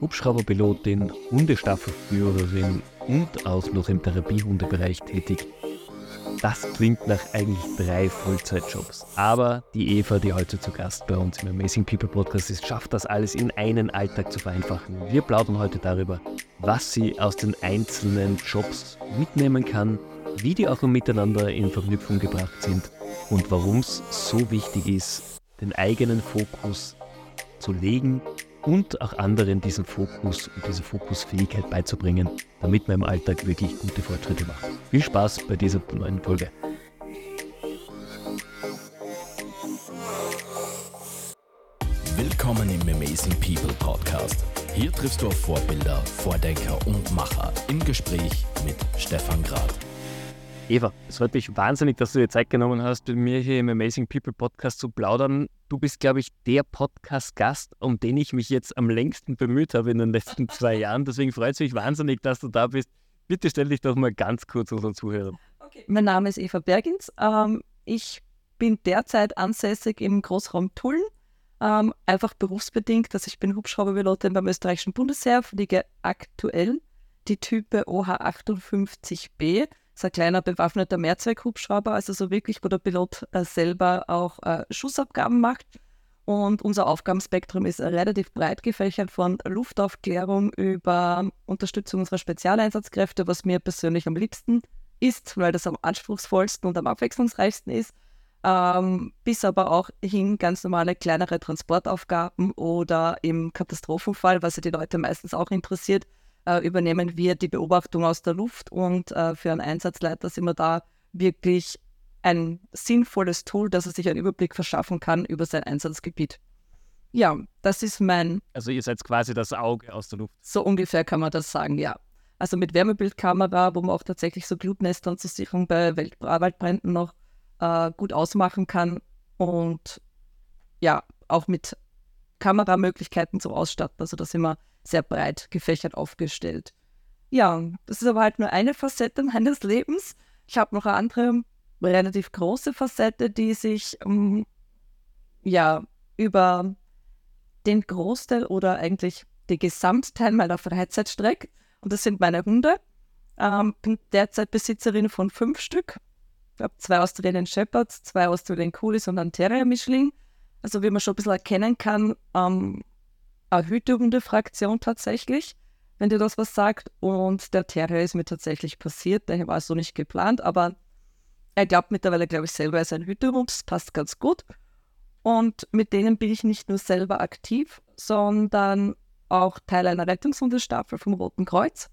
Hubschrauberpilotin, Hundestaffelführerin und auch noch im Therapiehundebereich tätig. Das klingt nach eigentlich drei Vollzeitjobs. Aber die Eva, die heute zu Gast bei uns im Amazing People Podcast ist, schafft das alles in einen Alltag zu vereinfachen. Wir plaudern heute darüber, was sie aus den einzelnen Jobs mitnehmen kann, wie die auch miteinander in Verknüpfung gebracht sind und warum es so wichtig ist, den eigenen Fokus zu legen und auch anderen diesen Fokus und diese Fokusfähigkeit beizubringen, damit man im Alltag wirklich gute Fortschritte macht. Viel Spaß bei dieser neuen Folge. Willkommen im Amazing People Podcast. Hier triffst du auf Vorbilder, Vordenker und Macher im Gespräch mit Stefan Grad. Eva, es freut mich wahnsinnig, dass du dir Zeit genommen hast, mit mir hier im Amazing People Podcast zu plaudern. Du bist, glaube ich, der Podcast-Gast, um den ich mich jetzt am längsten bemüht habe in den letzten zwei Jahren. Deswegen freut es mich wahnsinnig, dass du da bist. Bitte stell dich doch mal ganz kurz unseren Zuhörern. Okay. Mein Name ist Eva Bergins. Ähm, ich bin derzeit ansässig im Großraum Tulln. Ähm, einfach berufsbedingt, dass also ich bin Hubschrauberpilotin beim österreichischen Bundesheer, fliege aktuell die Type OH58B ist ein kleiner bewaffneter Mehrzweckhubschrauber, also so wirklich, wo der Pilot äh, selber auch äh, Schussabgaben macht. Und unser Aufgabenspektrum ist relativ breit gefächert von Luftaufklärung über Unterstützung unserer Spezialeinsatzkräfte, was mir persönlich am liebsten ist, weil das am anspruchsvollsten und am abwechslungsreichsten ist, ähm, bis aber auch hin ganz normale kleinere Transportaufgaben oder im Katastrophenfall, was ja die Leute meistens auch interessiert, übernehmen wir die Beobachtung aus der Luft und äh, für einen Einsatzleiter sind wir da wirklich ein sinnvolles Tool, dass er sich einen Überblick verschaffen kann über sein Einsatzgebiet. Ja, das ist mein. Also ihr seid quasi das Auge aus der Luft. So ungefähr kann man das sagen, ja. Also mit Wärmebildkamera, wo man auch tatsächlich so Glutnestern zur Sicherung bei Wald Waldbränden noch äh, gut ausmachen kann und ja, auch mit Kameramöglichkeiten zum Ausstatten. Also da sind wir sehr breit gefächert aufgestellt. Ja, das ist aber halt nur eine Facette meines Lebens. Ich habe noch eine andere, relativ große Facette, die sich ähm, ja, über den Großteil oder eigentlich den Gesamtteil meiner Freizeit streckt. Und das sind meine Hunde. Ähm, bin derzeit Besitzerin von fünf Stück. Ich habe zwei Australian Shepherds, zwei Australian Coolies und einen Terrier-Mischling. Also wie man schon ein bisschen erkennen kann, ähm, eine hütende Fraktion tatsächlich, wenn dir das was sagt. Und der Terrier ist mir tatsächlich passiert, der war so nicht geplant, aber er glaubt mittlerweile, glaube ich, selber, er ist ein Hütehund, das passt ganz gut. Und mit denen bin ich nicht nur selber aktiv, sondern auch Teil einer Rettungshundestaffel vom Roten Kreuz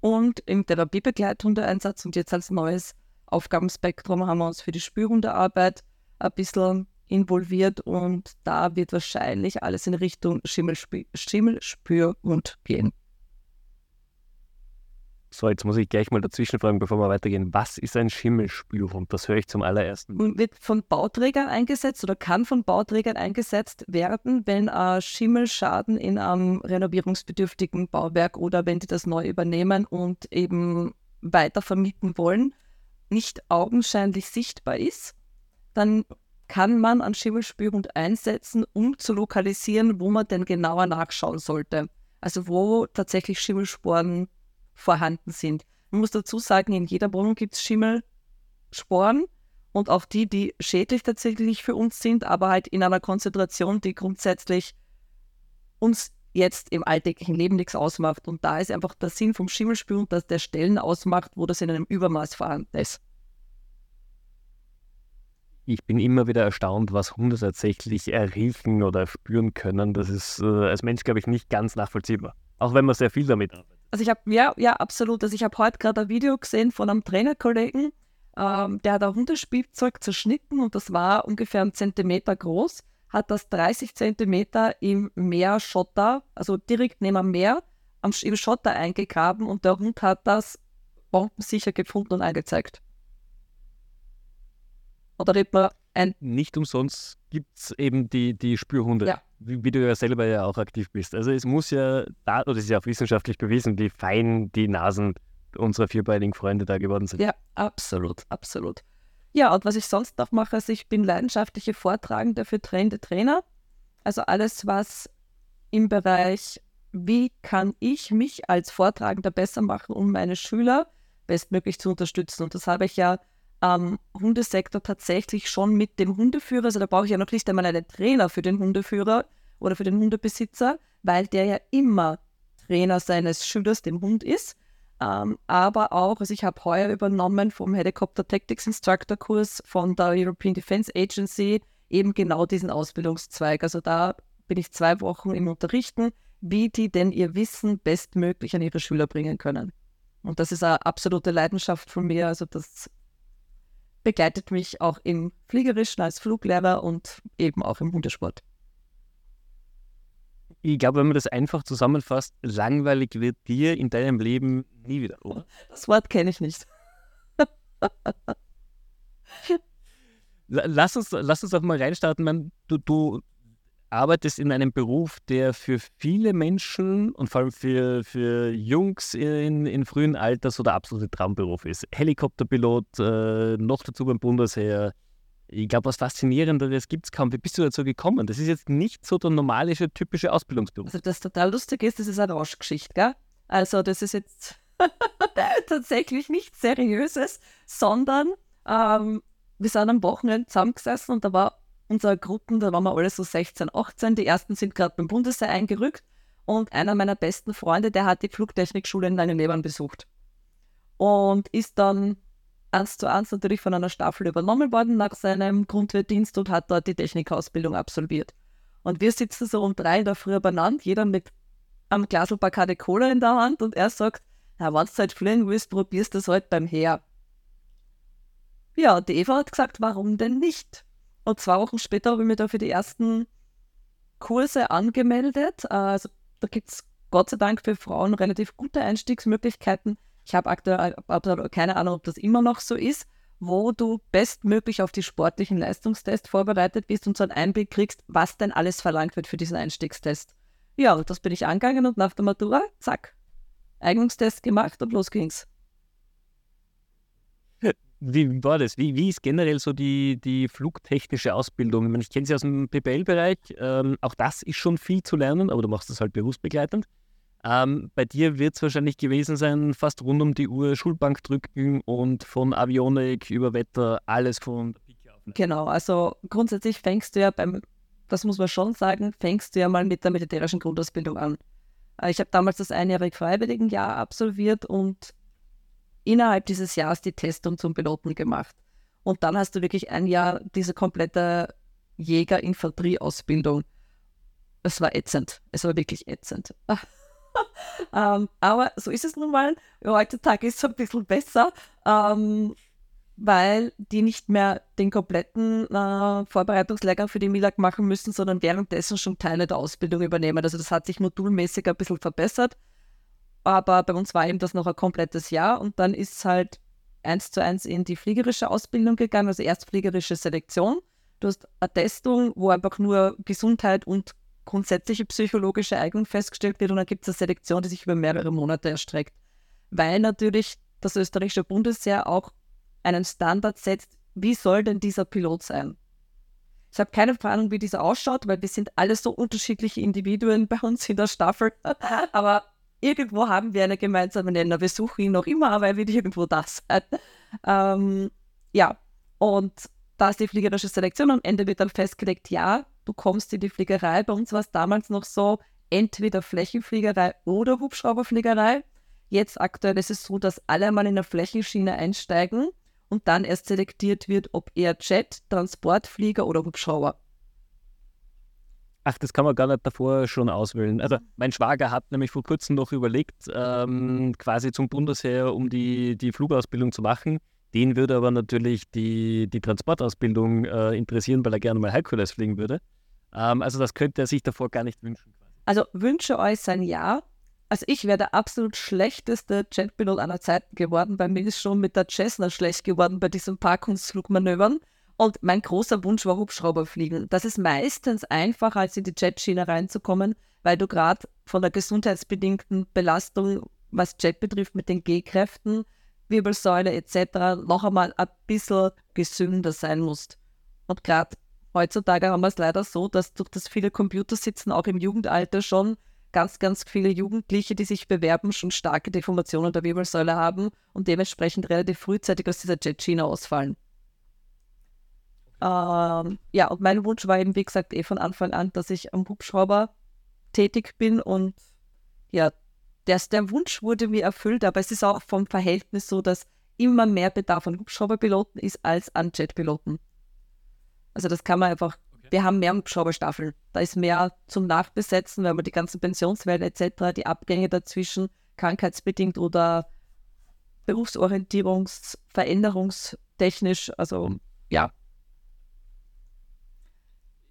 und im Therapiebegleithundeeinsatz. Und jetzt als neues Aufgabenspektrum haben wir uns für die Spürhundearbeit ein bisschen involviert und da wird wahrscheinlich alles in Richtung Schimmelspür, Schimmelspürhund gehen. So, jetzt muss ich gleich mal dazwischen fragen, bevor wir weitergehen. Was ist ein Schimmelspürhund? Das höre ich zum allerersten. Und wird von Bauträgern eingesetzt oder kann von Bauträgern eingesetzt werden, wenn ein Schimmelschaden in einem renovierungsbedürftigen Bauwerk oder wenn die das neu übernehmen und eben weiter vermieten wollen, nicht augenscheinlich sichtbar ist. Dann kann man an Schimmelspürhund einsetzen, um zu lokalisieren, wo man denn genauer nachschauen sollte. Also wo tatsächlich Schimmelsporen vorhanden sind. Man muss dazu sagen, in jeder Wohnung gibt es Schimmelsporen und auch die, die schädlich tatsächlich für uns sind, aber halt in einer Konzentration, die grundsätzlich uns jetzt im alltäglichen Leben nichts ausmacht. Und da ist einfach der Sinn vom Schimmelspürhund, dass der Stellen ausmacht, wo das in einem Übermaß vorhanden ist ich bin immer wieder erstaunt, was Hunde tatsächlich riechen oder spüren können. Das ist äh, als Mensch, glaube ich, nicht ganz nachvollziehbar. Auch wenn man sehr viel damit arbeitet. Also ich habe, ja, ja, absolut. Also ich habe heute gerade ein Video gesehen von einem Trainerkollegen, ähm, der hat ein Hundespielzeug zerschnitten und das war ungefähr einen Zentimeter groß, hat das 30 Zentimeter im Meerschotter, also direkt neben dem Meer, am, im Schotter eingegraben und der Hund hat das bombensicher gefunden und angezeigt. Oder redet man ein. Nicht umsonst gibt es eben die, die Spürhunde, ja. wie, wie, du ja selber ja auch aktiv bist. Also es muss ja, da, oder es ist ja auch wissenschaftlich bewiesen, wie fein die Nasen unserer vierbeinigen Freunde da geworden sind. Ja, absolut, absolut. Ja, und was ich sonst noch mache, also ich bin leidenschaftliche Vortragende für trainende Trainer. Also alles, was im Bereich wie kann ich mich als Vortragender besser machen, um meine Schüler bestmöglich zu unterstützen. Und das habe ich ja am Hundesektor tatsächlich schon mit dem Hundeführer, also da brauche ich ja noch nicht einmal einen Trainer für den Hundeführer oder für den Hundebesitzer, weil der ja immer Trainer seines Schülers, dem Hund ist. Ähm, aber auch, also ich habe heuer übernommen vom Helicopter Tactics Instructor Kurs von der European Defense Agency eben genau diesen Ausbildungszweig. Also da bin ich zwei Wochen im Unterrichten, wie die denn ihr Wissen bestmöglich an ihre Schüler bringen können. Und das ist eine absolute Leidenschaft von mir. Also das begleitet mich auch im Fliegerischen als Fluglehrer und eben auch im Hundesport. Ich glaube, wenn man das einfach zusammenfasst, langweilig wird dir in deinem Leben nie wieder, oder? Das Wort kenne ich nicht. lass, uns, lass uns auch mal reinstarten. Du, du arbeitest in einem Beruf, der für viele Menschen und vor allem für, für Jungs in, in frühen Alters so der absolute Traumberuf ist. Helikopterpilot, äh, noch dazu beim Bundesheer. Ich glaube, was Faszinierenderes gibt es kaum. Wie bist du dazu gekommen? Das ist jetzt nicht so der normale, typische Ausbildungsberuf. Also, das total lustig ist, das ist eine Rauschgeschichte, gell? Also, das ist jetzt tatsächlich nichts Seriöses, sondern ähm, wir sind am Wochenende zusammengesessen und da war unsere Gruppen, da waren wir alle so 16, 18. Die ersten sind gerade beim Bundesheer eingerückt und einer meiner besten Freunde, der hat die Flugtechnikschule in Leineneberg besucht und ist dann eins zu eins natürlich von einer Staffel übernommen worden nach seinem Grundwehrdienst und hat dort die Technikausbildung absolviert. Und wir sitzen so um drei in der Früh benannt, jeder mit einem Glas Bacardi Cola in der Hand und er sagt, na, wenn du halt fliegen willst, probierst du das halt beim Heer. Ja, die Eva hat gesagt, warum denn nicht? Und zwei Wochen später habe ich mich da für die ersten Kurse angemeldet. Äh, also da gibt es Gott sei Dank für Frauen relativ gute Einstiegsmöglichkeiten. Ich habe aktuell keine Ahnung, ob das immer noch so ist, wo du bestmöglich auf die sportlichen Leistungstests vorbereitet bist und so einen Einblick kriegst, was denn alles verlangt wird für diesen Einstiegstest. Ja, das bin ich angegangen und nach der Matura, zack, Eignungstest gemacht und los ging's. Wie war das? Wie, wie ist generell so die, die flugtechnische Ausbildung? Ich, meine, ich kenne sie aus dem PPL-Bereich. Ähm, auch das ist schon viel zu lernen, aber du machst das halt berufsbegleitend. Ähm, bei dir wird es wahrscheinlich gewesen sein, fast rund um die Uhr Schulbank drücken und von Avionik über Wetter alles von. Genau, also grundsätzlich fängst du ja beim, das muss man schon sagen, fängst du ja mal mit der militärischen Grundausbildung an. Äh, ich habe damals das einjährige Freiwilligenjahr absolviert und innerhalb dieses Jahres die Testung zum Piloten gemacht. Und dann hast du wirklich ein Jahr diese komplette Jäger-Infanterie-Ausbildung. Es war ätzend. Es war wirklich ätzend. ähm, aber so ist es nun mal. Heutzutage ist es ein bisschen besser, ähm, weil die nicht mehr den kompletten äh, Vorbereitungslehrgang für die MILAG machen müssen, sondern währenddessen schon Teile der Ausbildung übernehmen. Also das hat sich modulmäßig ein bisschen verbessert aber bei uns war eben das noch ein komplettes Jahr und dann ist es halt eins zu eins in die fliegerische Ausbildung gegangen, also erst fliegerische Selektion. Du hast eine Testung, wo einfach nur Gesundheit und grundsätzliche psychologische Eignung festgestellt wird und dann gibt es eine Selektion, die sich über mehrere Monate erstreckt. Weil natürlich das österreichische Bundesheer auch einen Standard setzt, wie soll denn dieser Pilot sein? Ich habe keine Ahnung, wie dieser ausschaut, weil wir sind alle so unterschiedliche Individuen bei uns in der Staffel. Aber irgendwo haben wir einen gemeinsamen Nenner. Wir suchen ihn noch immer, aber er wird irgendwo das sein. Ähm, ja, und da ist die fliegerische Selektion. Am Ende wird dann festgelegt, ja, du kommst in die Fliegerei. Bei uns war es damals noch so, entweder Flächenfliegerei oder Hubschrauberfliegerei. Jetzt aktuell ist es so, dass alle mal in der Flächenschiene einsteigen und dann erst selektiert wird, ob eher Jet, Transportflieger oder Hubschrauber. Ach, das kann man gar nicht davor schon auswählen. Also mein Schwager hat nämlich vor kurzem noch überlegt, ähm, quasi zum Bundesheer, um die, die Flugausbildung zu machen. Den würde aber natürlich die, die Transportausbildung äh, interessieren, weil er gerne mal Herkules fliegen würde. Ähm, also das könnte er sich davor gar nicht wünschen. Also wünsche euch sein Ja. Also ich wäre der absolut schlechteste Jetpilot aller Zeiten geworden. Bei mir ist schon mit der Cessna schlecht geworden bei diesen Parkungsflugmanövern. Und mein großer Wunsch war Hubschrauber fliegen. Das ist meistens einfacher, als in die Jetschiene reinzukommen, weil du gerade von der gesundheitsbedingten Belastung, was Jet betrifft, mit den G-Kräften, Wirbelsäule etc., noch einmal ein bisschen gesünder sein musst. Und gerade heutzutage haben wir es leider so, dass durch das viele Computer sitzen, auch im Jugendalter schon, ganz, ganz viele Jugendliche, die sich bewerben, schon starke Deformationen der Wirbelsäule haben und dementsprechend relativ frühzeitig aus dieser Jet-Schiene ausfallen. Ähm, ja, und mein Wunsch war eben, wie gesagt, eh von Anfang an, dass ich am Hubschrauber tätig bin und ja, der, der Wunsch wurde mir erfüllt, aber es ist auch vom Verhältnis so, dass immer mehr Bedarf an Hubschrauberpiloten ist als an Jetpiloten. Also das kann man einfach, okay. wir haben mehr Hubschrauberstaffeln. Da ist mehr zum Nachbesetzen, weil man die ganzen Pensionswellen etc., die Abgänge dazwischen, krankheitsbedingt oder Berufsorientierungs-, veränderungstechnisch, also ja,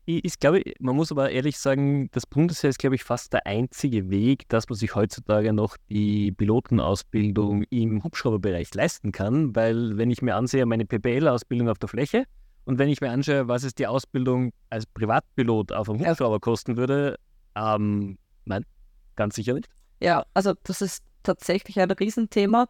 ich, ich glaube, man muss aber ehrlich sagen, das Bundesheer ist, glaube ich, fast der einzige Weg, dass man sich heutzutage noch die Pilotenausbildung im Hubschrauberbereich leisten kann, weil wenn ich mir ansehe, meine PPL-Ausbildung auf der Fläche und wenn ich mir anschaue, was es die Ausbildung als Privatpilot auf einem Hubschrauber kosten würde, ähm, nein, ganz sicher nicht. Ja, also das ist tatsächlich ein Riesenthema.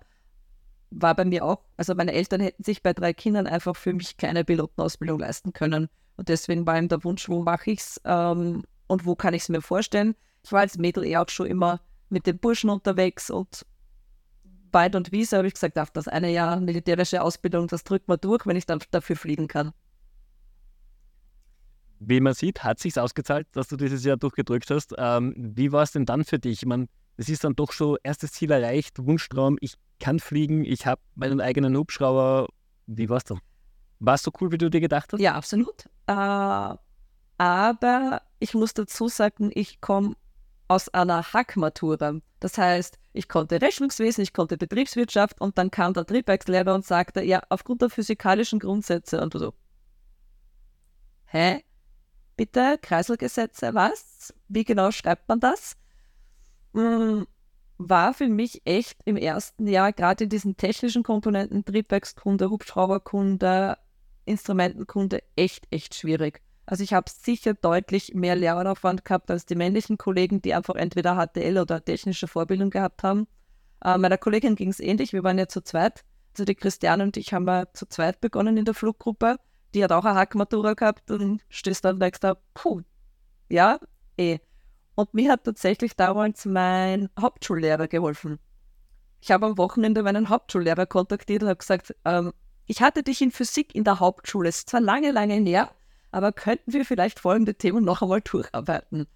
War bei mir auch. Also meine Eltern hätten sich bei drei Kindern einfach für mich keine Pilotenausbildung leisten können. Und deswegen war ihm der Wunsch, wo mache ich es ähm, und wo kann ich es mir vorstellen. Ich war als Mädel eher auch schon immer mit den Burschen unterwegs und Weit und Wiese habe ich gesagt, auf das eine Jahr militärische Ausbildung, das drückt man durch, wenn ich dann dafür fliegen kann. Wie man sieht, hat sich ausgezahlt, dass du dieses Jahr durchgedrückt hast. Ähm, wie war es denn dann für dich? Ich meine, es ist dann doch schon erstes Ziel erreicht, Wunschtraum, ich kann fliegen, ich habe meinen eigenen Hubschrauber. Wie war es dann? War es so cool, wie du dir gedacht hast? Ja, absolut. Äh, aber ich muss dazu sagen, ich komme aus einer Hackmatura. Das heißt, ich konnte Rechnungswesen, ich konnte Betriebswirtschaft und dann kam der Triebwerkslehrer und sagte, ja, aufgrund der physikalischen Grundsätze und so. Hä? Bitte, Kreiselgesetze, was? Wie genau schreibt man das? Hm, war für mich echt im ersten Jahr, gerade in diesen technischen Komponenten, Triebwerkskunde, Hubschrauberkunde, Instrumentenkunde echt, echt schwierig. Also ich habe sicher deutlich mehr Lernaufwand gehabt als die männlichen Kollegen, die einfach entweder HTL oder technische Vorbildung gehabt haben. Äh, meiner Kollegin ging es ähnlich, wir waren ja zu zweit. Also die Christiane und ich haben ja zu zweit begonnen in der Fluggruppe. Die hat auch eine Hackmatura gehabt und stehst dann denkst da, puh, ja, eh. Und mir hat tatsächlich damals mein Hauptschullehrer geholfen. Ich habe am Wochenende meinen Hauptschullehrer kontaktiert und habe gesagt, ähm, ich hatte dich in Physik in der Hauptschule, es ist zwar lange, lange her, aber könnten wir vielleicht folgende Themen noch einmal durcharbeiten?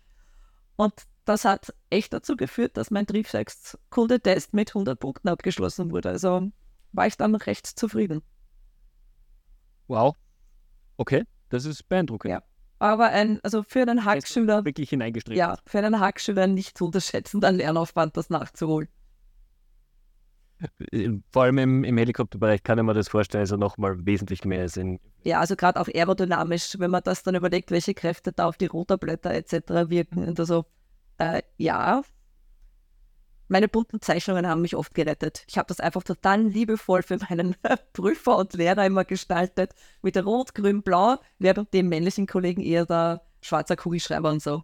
Und das hat echt dazu geführt, dass mein Triebwerkskundetest mit 100 Punkten abgeschlossen wurde. Also war ich dann recht zufrieden. Wow. Okay, das ist beeindruckend. Ja. Aber ein, also für einen Hackschüler. Wirklich hineingestrebt. Ja, für einen Hackschüler nicht zu unterschätzen, dann Lernaufwand, das nachzuholen. Vor allem im, im Helikopterbereich kann ich mir das vorstellen, also nochmal wesentlich mehr Sinn. Ja, also gerade auch aerodynamisch, wenn man das dann überlegt, welche Kräfte da auf die Rotorblätter etc. wirken. Und also, äh, ja, meine bunten Zeichnungen haben mich oft gerettet. Ich habe das einfach total liebevoll für meinen Prüfer und Lehrer immer gestaltet, mit Rot, Grün, Blau, während dem männlichen Kollegen eher der schwarzer Kugelschreiber und so.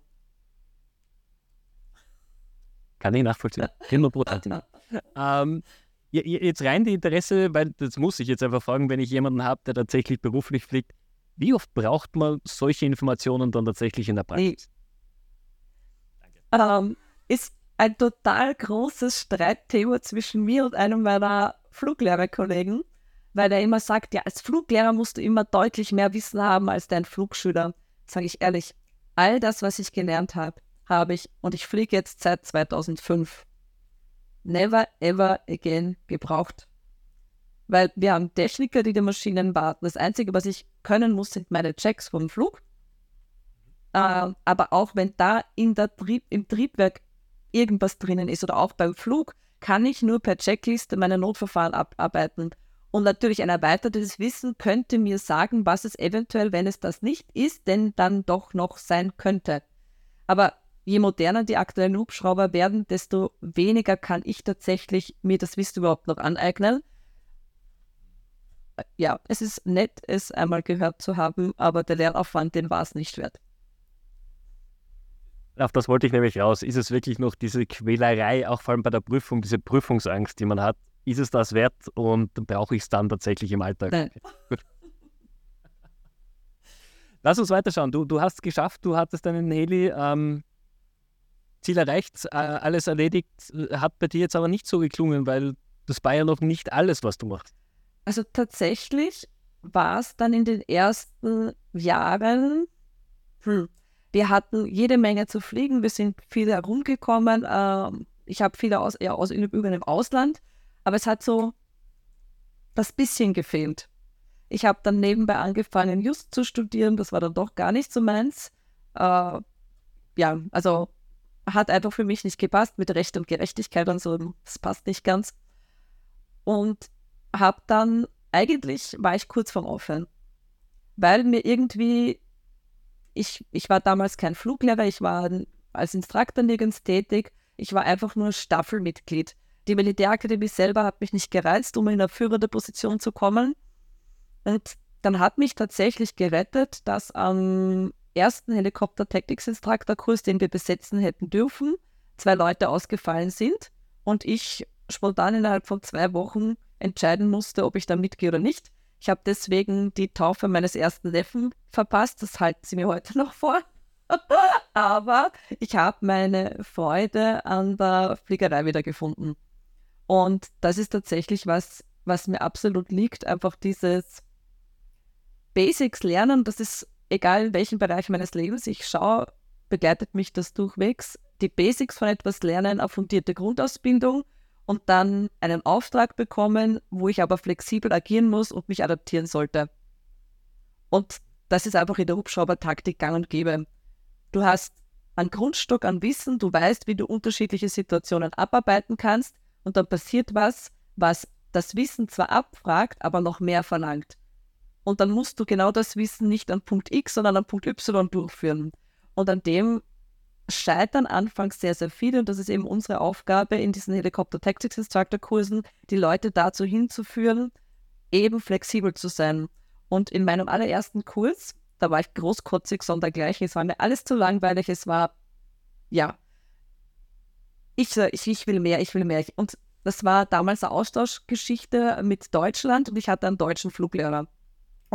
Kann ich nachvollziehen. 100 ähm, Jetzt rein die Interesse, weil das muss ich jetzt einfach fragen, wenn ich jemanden habe, der tatsächlich beruflich fliegt, wie oft braucht man solche Informationen dann tatsächlich in der Praxis? Nee. Ähm, ist ein total großes Streitthema zwischen mir und einem meiner Fluglehrerkollegen, weil er immer sagt, ja, als Fluglehrer musst du immer deutlich mehr Wissen haben als dein Flugschüler. Sage ich ehrlich, all das, was ich gelernt habe, habe ich und ich fliege jetzt seit 2005 never ever again gebraucht. Weil wir haben Techniker, die die Maschinen warten. Das Einzige, was ich können muss, sind meine Checks vom Flug. Äh, aber auch wenn da in der Trieb, im Triebwerk irgendwas drinnen ist oder auch beim Flug, kann ich nur per Checkliste meine Notverfahren abarbeiten. Und natürlich ein erweitertes Wissen könnte mir sagen, was es eventuell, wenn es das nicht ist, denn dann doch noch sein könnte. Aber je moderner die aktuellen Hubschrauber werden, desto weniger kann ich tatsächlich mir das Wissen überhaupt noch aneignen. Ja, es ist nett, es einmal gehört zu haben, aber der Lernaufwand, den war es nicht wert. Auf das wollte ich nämlich raus. Ist es wirklich noch diese Quälerei, auch vor allem bei der Prüfung, diese Prüfungsangst, die man hat? Ist es das wert und brauche ich es dann tatsächlich im Alltag? Nein. Gut. Lass uns weiterschauen. Du, du hast es geschafft, du hattest einen Heli. Ähm, Ziel erreicht, äh, alles erledigt, äh, hat bei dir jetzt aber nicht so geklungen, weil das war ja noch nicht alles, was du machst. Also tatsächlich war es dann in den ersten Jahren, hm, wir hatten jede Menge zu fliegen, wir sind viel herumgekommen. Ähm, ich habe viele aus, ja, aus Übungen im Ausland, aber es hat so das bisschen gefehlt. Ich habe dann nebenbei angefangen, Just zu studieren, das war dann doch gar nicht so meins. Äh, ja, also hat einfach für mich nicht gepasst mit Recht und Gerechtigkeit und so, das passt nicht ganz. Und habe dann, eigentlich war ich kurz vorm Aufhören, weil mir irgendwie, ich, ich war damals kein Fluglehrer, ich war als Instruktor nirgends tätig, ich war einfach nur Staffelmitglied. Die Militärakademie selber hat mich nicht gereizt, um in eine führende Position zu kommen. Und dann hat mich tatsächlich gerettet, dass am ersten Helikopter-Tactics-Instruktor-Kurs, den wir besetzen hätten dürfen, zwei Leute ausgefallen sind und ich spontan innerhalb von zwei Wochen entscheiden musste, ob ich da mitgehe oder nicht. Ich habe deswegen die Taufe meines ersten Neffen verpasst. Das halten sie mir heute noch vor. Aber ich habe meine Freude an der Fliegerei wieder gefunden. Und das ist tatsächlich was, was mir absolut liegt. Einfach dieses Basics lernen. Das ist egal in welchem Bereich meines Lebens ich schaue, begleitet mich das durchwegs. Die Basics von etwas lernen, eine fundierte Grundausbildung und dann einen Auftrag bekommen, wo ich aber flexibel agieren muss und mich adaptieren sollte. Und das ist einfach in der Hubschrauber-Taktik gang und gäbe. Du hast einen Grundstock an Wissen, du weißt, wie du unterschiedliche Situationen abarbeiten kannst und dann passiert was, was das Wissen zwar abfragt, aber noch mehr verlangt. Und dann musst du genau das Wissen nicht an Punkt X, sondern an Punkt Y durchführen. Und an dem scheitern anfangs sehr, sehr viele. Und das ist eben unsere Aufgabe in diesen Helikopter Tactics Instructor Kursen, die Leute dazu hinzuführen, eben flexibel zu sein. Und in meinem allerersten Kurs, da war ich großkotzig, sondergleichen. Es war mir alles zu langweilig. Es war, ja, ich, ich, ich will mehr, ich will mehr. Und das war damals eine Austauschgeschichte mit Deutschland und ich hatte einen deutschen Fluglehrer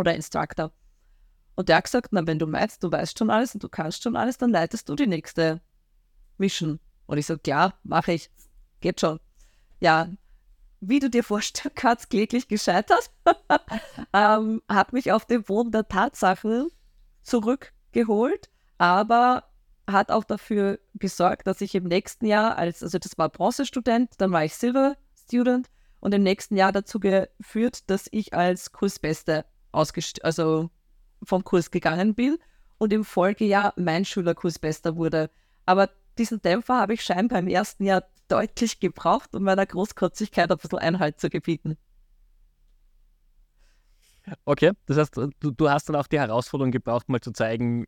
oder Instructor. Und der hat gesagt, na, wenn du meinst, du weißt schon alles und du kannst schon alles, dann leitest du die nächste Mission. Und ich sage, ja, mache ich. Geht schon. Ja, wie du dir vorstellen kannst, kläglich gescheitert. ähm, hat mich auf den Boden der Tatsachen zurückgeholt, aber hat auch dafür gesorgt, dass ich im nächsten Jahr, als, also das war Bronzestudent, dann war ich Silver Student und im nächsten Jahr dazu geführt, dass ich als Kursbeste ausgest also vom Kurs gegangen bin und im Folgejahr mein Schülerkurs bester wurde. Aber diesen Dämpfer habe ich scheinbar im ersten Jahr deutlich gebraucht, um meiner Großkotzigkeit ein bisschen Einhalt zu gebieten. Okay, das heißt, du, du hast dann auch die Herausforderung gebraucht, mal zu zeigen,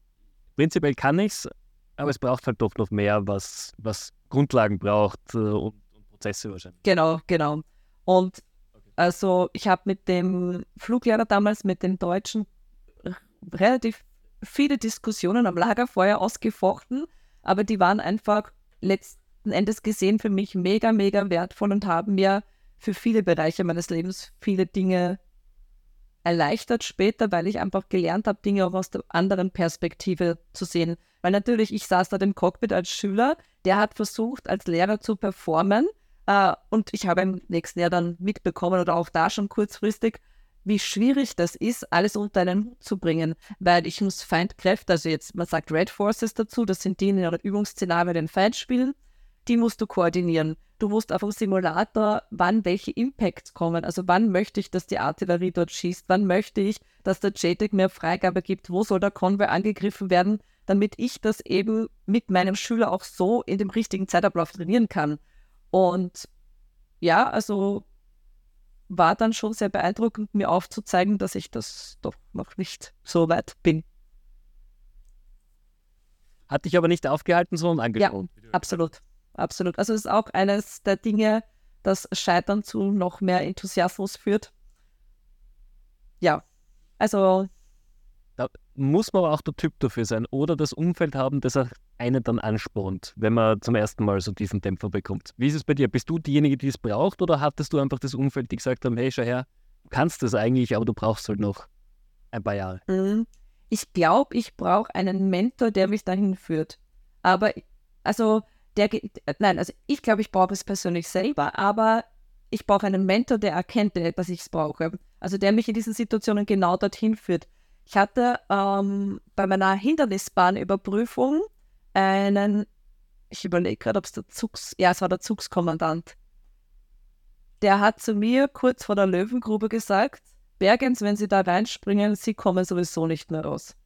prinzipiell kann ich es, aber es braucht halt doch noch mehr, was, was Grundlagen braucht äh, und, und Prozesse wahrscheinlich. Genau, genau. Und also ich habe mit dem Fluglehrer damals, mit dem Deutschen, relativ viele Diskussionen am Lagerfeuer ausgefochten, aber die waren einfach letzten Endes gesehen für mich mega, mega wertvoll und haben mir für viele Bereiche meines Lebens viele Dinge erleichtert später, weil ich einfach gelernt habe, Dinge auch aus der anderen Perspektive zu sehen. Weil natürlich, ich saß da im Cockpit als Schüler, der hat versucht, als Lehrer zu performen. Äh, und ich habe im nächsten Jahr dann mitbekommen oder auch da schon kurzfristig, wie schwierig das ist, alles unter einen Hut zu bringen, weil ich muss Feindkräfte, also jetzt, man sagt Red Forces dazu, das sind die, in einer Übungsszenario den Feind spielen, die musst du koordinieren. Du musst auf dem Simulator, wann welche Impacts kommen. Also wann möchte ich, dass die Artillerie dort schießt? Wann möchte ich, dass der JTAG mir Freigabe gibt? Wo soll der Konvoi angegriffen werden? Damit ich das eben mit meinem Schüler auch so in dem richtigen Zeitablauf trainieren kann. Und ja, also war dann schon sehr beeindruckend, mir aufzuzeigen, dass ich das doch noch nicht so weit bin. Hat dich aber nicht aufgehalten, sondern angeschaut. Ja, absolut. Absolut. Also es ist auch eines der Dinge, das Scheitern zu noch mehr Enthusiasmus führt. Ja, also muss man aber auch der Typ dafür sein oder das Umfeld haben, das einen dann anspornt, wenn man zum ersten Mal so diesen Dämpfer bekommt. Wie ist es bei dir? Bist du diejenige, die es braucht oder hattest du einfach das Umfeld, die gesagt haben, hey, schau her, du kannst das eigentlich, aber du brauchst halt noch ein paar Jahre? Mhm. Ich glaube, ich brauche einen Mentor, der mich dahin führt. Aber also der, nein, also ich glaube, ich brauche es persönlich selber, aber ich brauche einen Mentor, der erkennt, dass ich es brauche. Also der mich in diesen Situationen genau dorthin führt. Ich hatte ähm, bei meiner Hindernisbahnüberprüfung einen, ich überlege gerade, ob es der Zugs, ja, es war der Zugskommandant. Der hat zu mir kurz vor der Löwengrube gesagt, Bergens, wenn Sie da reinspringen, Sie kommen sowieso nicht mehr raus.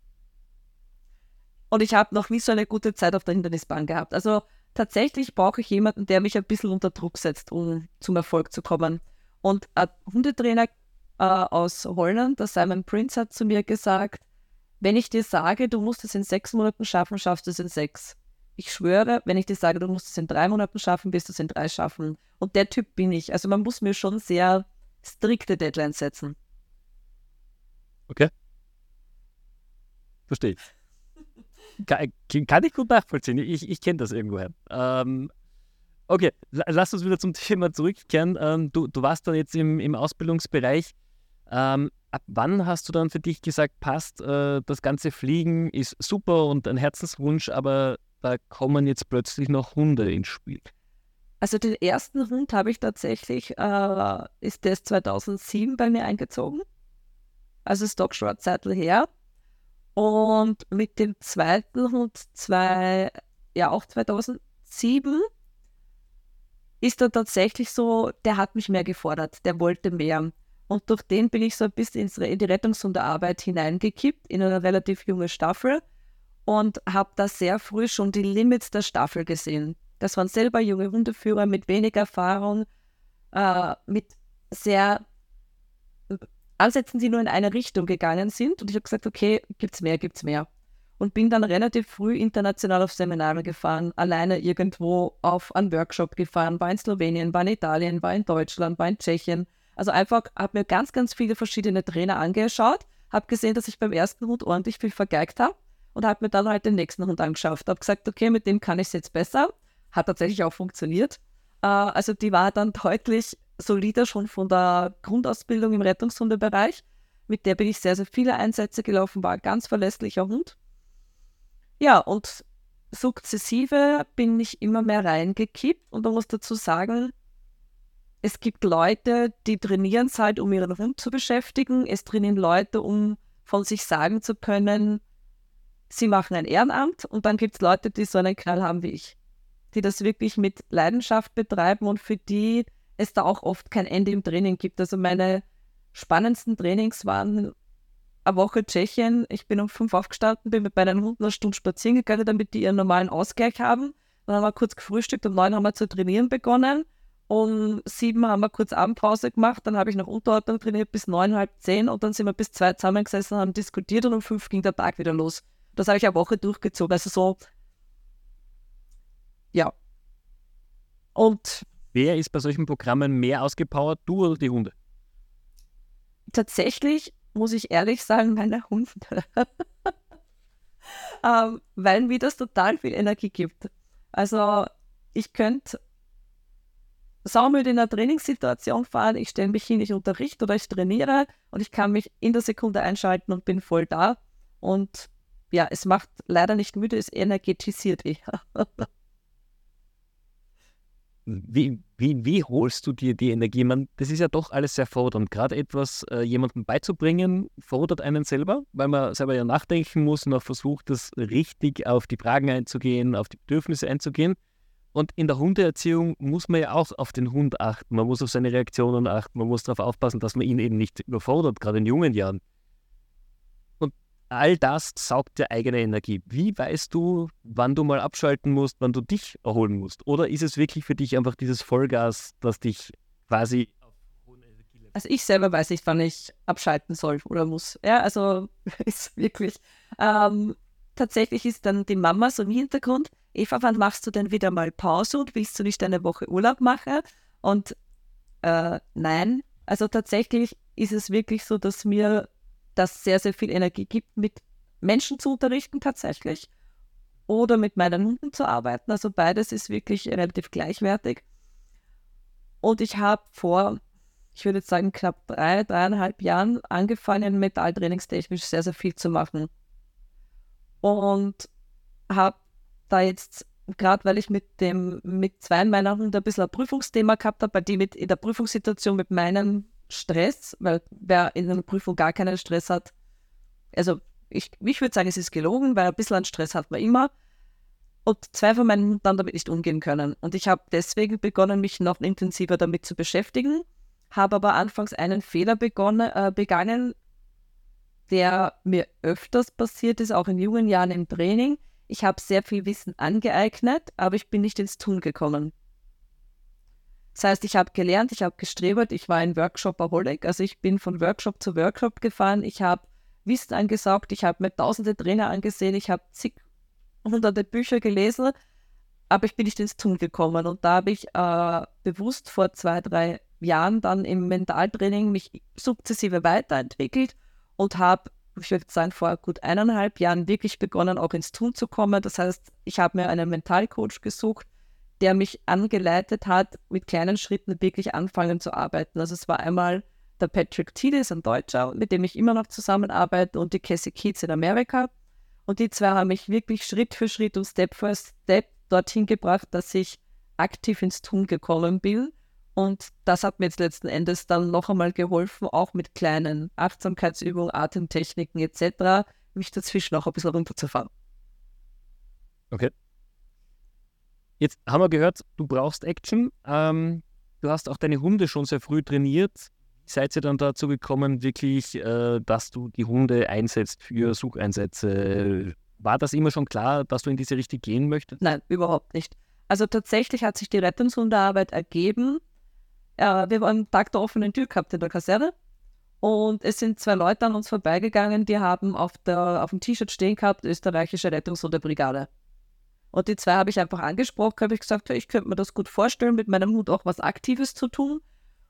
Und ich habe noch nie so eine gute Zeit auf der Hindernisbahn gehabt. Also tatsächlich brauche ich jemanden, der mich ein bisschen unter Druck setzt, um zum Erfolg zu kommen. Und ein Hundetrainer äh, aus Holland, der Simon Prince, hat zu mir gesagt, wenn ich dir sage, du musst es in sechs Monaten schaffen, schaffst du es in sechs. Ich schwöre, wenn ich dir sage, du musst es in drei Monaten schaffen, wirst du es in drei schaffen. Und der Typ bin ich. Also man muss mir schon sehr strikte Deadlines setzen. Okay. Verstehe ich. Kann, kann, ich gut nachvollziehen. Ich, ich kenne das irgendwoher. Ähm, okay, lass uns wieder zum Thema zurückkehren. Ähm, du, du warst dann jetzt im, im Ausbildungsbereich. Ähm, ab wann hast du dann für dich gesagt, passt, äh, das ganze Fliegen ist super und ein Herzenswunsch, aber da kommen jetzt plötzlich noch Hunde ins Spiel? Also den ersten Hund habe ich tatsächlich, äh, ist der 2007 bei mir eingezogen. Also ist doch schon eine her. Und mit dem zweiten Hund, zwei, ja auch 2007, ist er tatsächlich so, der hat mich mehr gefordert, der wollte mehr. Und durch den bin ich so ein bisschen in die Rettungshundearbeit hineingekippt, in eine relativ junge Staffel und habe da sehr früh schon die Limits der Staffel gesehen. Das waren selber junge Hundeführer mit wenig Erfahrung, äh, mit sehr Ansätzen, die nur in eine Richtung gegangen sind. Und ich habe gesagt, okay, gibt's mehr, gibt's mehr. Und bin dann relativ früh international auf Seminare gefahren, alleine irgendwo auf einen Workshop gefahren, war in Slowenien, war in Italien, war in Deutschland, war in Tschechien, also einfach habe mir ganz, ganz viele verschiedene Trainer angeschaut, habe gesehen, dass ich beim ersten Hund ordentlich viel vergeigt habe und habe mir dann halt den nächsten Hund angeschaut. Habe gesagt, okay, mit dem kann ich es jetzt besser. Hat tatsächlich auch funktioniert. Äh, also die war dann deutlich solider schon von der Grundausbildung im Rettungshundebereich. Mit der bin ich sehr, sehr viele Einsätze gelaufen, war ein ganz verlässlicher Hund. Ja, und sukzessive bin ich immer mehr reingekippt und man muss dazu sagen, es gibt Leute, die trainieren halt, um ihren Hund zu beschäftigen. Es trainieren Leute, um von sich sagen zu können, sie machen ein Ehrenamt. Und dann gibt es Leute, die so einen Knall haben wie ich, die das wirklich mit Leidenschaft betreiben und für die es da auch oft kein Ende im Training gibt. Also meine spannendsten Trainings waren eine Woche Tschechien. Ich bin um fünf aufgestanden, bin mit meinen Hunden eine Stunde spazieren gegangen, damit die ihren normalen Ausgleich haben. Dann haben wir kurz gefrühstückt, um neun haben wir zu trainieren begonnen. Um sieben haben wir kurz Abendpause gemacht, dann habe ich noch Unterordnung trainiert bis neun, halb zehn und dann sind wir bis zwei zusammengesessen und haben diskutiert und um fünf ging der Tag wieder los. Das habe ich eine Woche durchgezogen. Also so, ja. Und wer ist bei solchen Programmen mehr ausgepowert, du oder die Hunde? Tatsächlich muss ich ehrlich sagen, meine Hunde. ähm, weil mir das total viel Energie gibt. Also ich könnte saumüde in einer Trainingssituation fahren, ich stelle mich hin, ich unterrichte oder ich trainiere und ich kann mich in der Sekunde einschalten und bin voll da. Und ja, es macht leider nicht müde, es energetisiert eher. wie, wie, wie holst du dir die Energie? Man, das ist ja doch alles sehr fordernd. Gerade etwas äh, jemandem beizubringen, fordert einen selber, weil man selber ja nachdenken muss und auch versucht, das richtig auf die Fragen einzugehen, auf die Bedürfnisse einzugehen. Und in der Hundeerziehung muss man ja auch auf den Hund achten. Man muss auf seine Reaktionen achten. Man muss darauf aufpassen, dass man ihn eben nicht überfordert, gerade in jungen Jahren. Und all das saugt ja eigene Energie. Wie weißt du, wann du mal abschalten musst, wann du dich erholen musst? Oder ist es wirklich für dich einfach dieses Vollgas, das dich quasi also ich selber weiß nicht, wann ich abschalten soll oder muss. Ja, also ist wirklich. Ähm, tatsächlich ist dann die Mama so im Hintergrund, Eva, wann machst du denn wieder mal Pause und willst du nicht eine Woche Urlaub machen? Und äh, nein, also tatsächlich ist es wirklich so, dass mir das sehr, sehr viel Energie gibt, mit Menschen zu unterrichten tatsächlich oder mit meinen Hunden zu arbeiten. Also beides ist wirklich relativ gleichwertig. Und ich habe vor, ich würde jetzt sagen, knapp drei, dreieinhalb Jahren angefangen, metalltrainingstechnisch sehr, sehr viel zu machen. Und habe da jetzt gerade weil ich mit dem, mit zwei meiner Hunde ein bisschen ein Prüfungsthema gehabt habe, weil die mit in der Prüfungssituation mit meinem Stress, weil wer in einer Prüfung gar keinen Stress hat, also ich, ich würde sagen, es ist gelogen, weil ein bisschen an Stress hat man immer. Und zwei von meinen Hunden dann damit nicht umgehen können. Und ich habe deswegen begonnen, mich noch intensiver damit zu beschäftigen, habe aber anfangs einen Fehler begonnen, äh, begangen, der mir öfters passiert ist, auch in jungen Jahren im Training. Ich habe sehr viel Wissen angeeignet, aber ich bin nicht ins Tun gekommen. Das heißt, ich habe gelernt, ich habe gestrebt, ich war ein Workshopaholic, also ich bin von Workshop zu Workshop gefahren, ich habe Wissen angesaugt, ich habe mir tausende Trainer angesehen, ich habe zig hunderte Bücher gelesen, aber ich bin nicht ins Tun gekommen. Und da habe ich äh, bewusst vor zwei, drei Jahren dann im Mentaltraining mich sukzessive weiterentwickelt und habe, ich würde sagen, vor gut eineinhalb Jahren wirklich begonnen, auch ins Tun zu kommen. Das heißt, ich habe mir einen Mentalcoach gesucht, der mich angeleitet hat, mit kleinen Schritten wirklich anfangen zu arbeiten. Also es war einmal der Patrick Thiele, ein Deutscher, mit dem ich immer noch zusammenarbeite, und die Cassie Keats in Amerika. Und die zwei haben mich wirklich Schritt für Schritt und Step für Step dorthin gebracht, dass ich aktiv ins Tun gekommen bin. Und das hat mir jetzt letzten Endes dann noch einmal geholfen, auch mit kleinen Achtsamkeitsübungen, Atemtechniken etc., mich dazwischen auch ein bisschen runterzufahren. Okay. Jetzt haben wir gehört, du brauchst Action. Ähm, du hast auch deine Hunde schon sehr früh trainiert. Wie seid ihr dann dazu gekommen, wirklich, äh, dass du die Hunde einsetzt für Sucheinsätze? War das immer schon klar, dass du in diese Richtung gehen möchtest? Nein, überhaupt nicht. Also tatsächlich hat sich die Rettungshundearbeit ergeben, äh, wir haben einen Tag der offenen Tür gehabt in der Kaserne und es sind zwei Leute an uns vorbeigegangen, die haben auf, der, auf dem T-Shirt stehen gehabt, österreichische Rettungshundebrigade. Und die zwei habe ich einfach angesprochen, habe ich gesagt, ich könnte mir das gut vorstellen, mit meinem Hund auch was Aktives zu tun.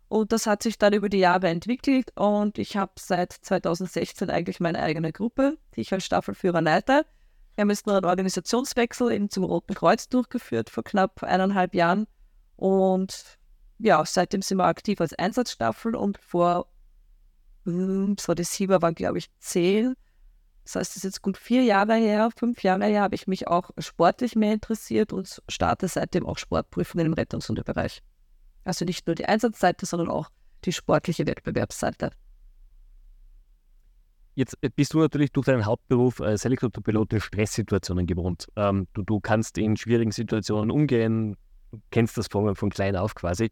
Und das hat sich dann über die Jahre entwickelt und ich habe seit 2016 eigentlich meine eigene Gruppe, die ich als Staffelführer leite. Wir haben jetzt nur einen Organisationswechsel zum Roten Kreuz durchgeführt vor knapp eineinhalb Jahren. Und ja, seitdem sind wir aktiv als Einsatzstaffel und vor, hm, so das Sieber war glaube ich zehn. Das heißt, es ist jetzt gut vier Jahre her, fünf Jahre her, habe ich mich auch sportlich mehr interessiert und starte seitdem auch Sportprüfungen im Rettungshundebereich. Also nicht nur die Einsatzseite, sondern auch die sportliche Wettbewerbsseite. Jetzt äh, bist du natürlich durch deinen Hauptberuf als Helikopterpilot in Stresssituationen gewohnt. Ähm, du, du kannst in schwierigen Situationen umgehen, kennst das von, von klein auf quasi.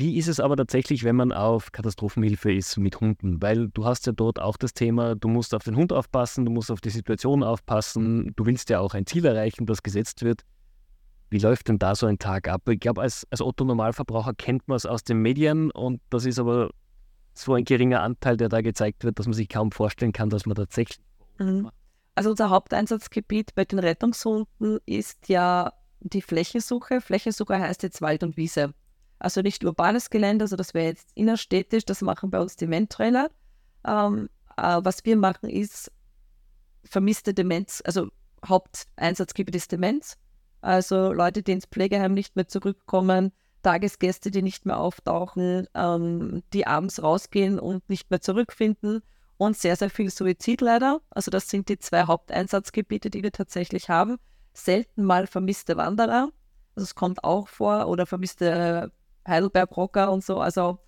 Wie ist es aber tatsächlich, wenn man auf Katastrophenhilfe ist mit Hunden? Weil du hast ja dort auch das Thema, du musst auf den Hund aufpassen, du musst auf die Situation aufpassen, du willst ja auch ein Ziel erreichen, das gesetzt wird. Wie läuft denn da so ein Tag ab? Ich glaube, als, als Otto-Normalverbraucher kennt man es aus den Medien und das ist aber so ein geringer Anteil, der da gezeigt wird, dass man sich kaum vorstellen kann, dass man tatsächlich. Mhm. Also unser Haupteinsatzgebiet bei den Rettungshunden ist ja die Flächensuche. Flächensuche heißt jetzt Wald und Wiese. Also nicht urbanes Gelände, also das wäre jetzt innerstädtisch, das machen bei uns die Mentrailer. Ähm, äh, was wir machen ist vermisste Demenz, also Haupteinsatzgebiet ist Demenz. Also Leute, die ins Pflegeheim nicht mehr zurückkommen, Tagesgäste, die nicht mehr auftauchen, ähm, die abends rausgehen und nicht mehr zurückfinden und sehr, sehr viel Suizid leider. Also das sind die zwei Haupteinsatzgebiete, die wir tatsächlich haben. Selten mal vermisste Wanderer, also es kommt auch vor, oder vermisste Heidelberg-Rocker und so. Also,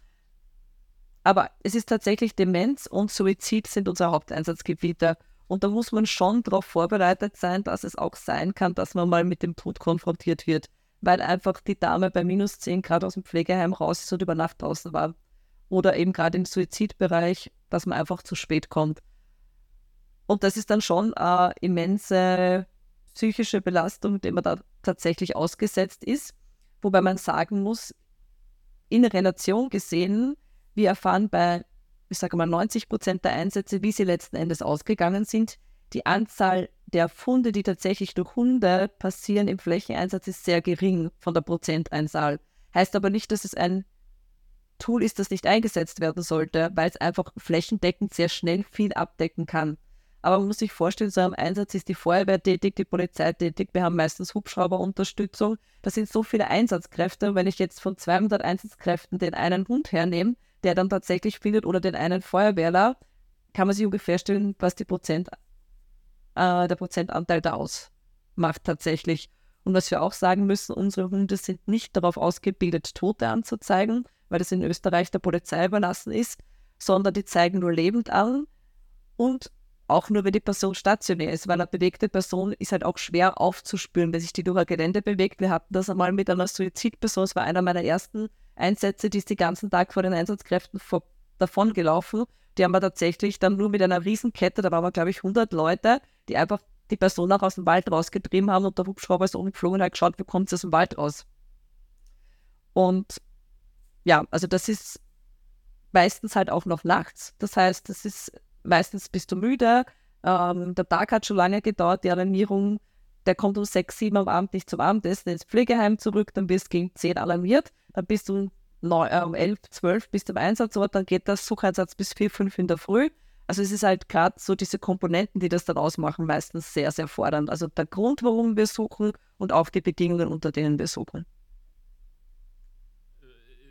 aber es ist tatsächlich Demenz und Suizid sind unsere Haupteinsatzgebiete. Und da muss man schon darauf vorbereitet sein, dass es auch sein kann, dass man mal mit dem Tod konfrontiert wird, weil einfach die Dame bei minus 10 Grad aus dem Pflegeheim raus ist und über Nacht draußen war. Oder eben gerade im Suizidbereich, dass man einfach zu spät kommt. Und das ist dann schon eine immense psychische Belastung, der man da tatsächlich ausgesetzt ist. Wobei man sagen muss, in Relation gesehen, wir erfahren bei, ich sage mal, 90 Prozent der Einsätze, wie sie letzten Endes ausgegangen sind. Die Anzahl der Funde, die tatsächlich durch Hunde passieren im Flächeneinsatz, ist sehr gering von der Prozenteinzahl. Heißt aber nicht, dass es ein Tool ist, das nicht eingesetzt werden sollte, weil es einfach flächendeckend sehr schnell viel abdecken kann. Aber man muss sich vorstellen, so am Einsatz ist die Feuerwehr tätig, die Polizei tätig, wir haben meistens Hubschrauberunterstützung. Das sind so viele Einsatzkräfte. Und wenn ich jetzt von 200 Einsatzkräften den einen Hund hernehme, der dann tatsächlich findet, oder den einen Feuerwehrler, kann man sich ungefähr stellen, was die Prozent, äh, der Prozentanteil da ausmacht tatsächlich. Und was wir auch sagen müssen, unsere Hunde sind nicht darauf ausgebildet, Tote anzuzeigen, weil das in Österreich der Polizei überlassen ist, sondern die zeigen nur lebend an und auch nur, wenn die Person stationär ist, weil eine bewegte Person ist halt auch schwer aufzuspüren, wenn sich die durch ein Gelände bewegt. Wir hatten das einmal mit einer Suizidperson, das war einer meiner ersten Einsätze, die ist den ganzen Tag vor den Einsatzkräften vor, davon gelaufen. Die haben wir tatsächlich dann nur mit einer Riesenkette, da waren wir glaube ich 100 Leute, die einfach die Person auch aus dem Wald rausgetrieben haben und der Hubschrauber ist umgeflogen und hat geschaut, wie kommt sie aus dem Wald raus. Und ja, also das ist meistens halt auch noch nachts. Das heißt, das ist meistens bist du müde. Ähm, der Tag hat schon lange gedauert, die Alarmierung, der kommt um sechs, sieben am Abend nicht zum Abendessen ins Pflegeheim zurück, dann bist du gegen zehn alarmiert, dann bist du äh, um elf, zwölf bis zum Einsatzort, dann geht der Sucheinsatz bis vier, fünf in der Früh. Also es ist halt gerade so diese Komponenten, die das dann ausmachen, meistens sehr, sehr fordernd. Also der Grund, warum wir suchen und auch die Bedingungen, unter denen wir suchen.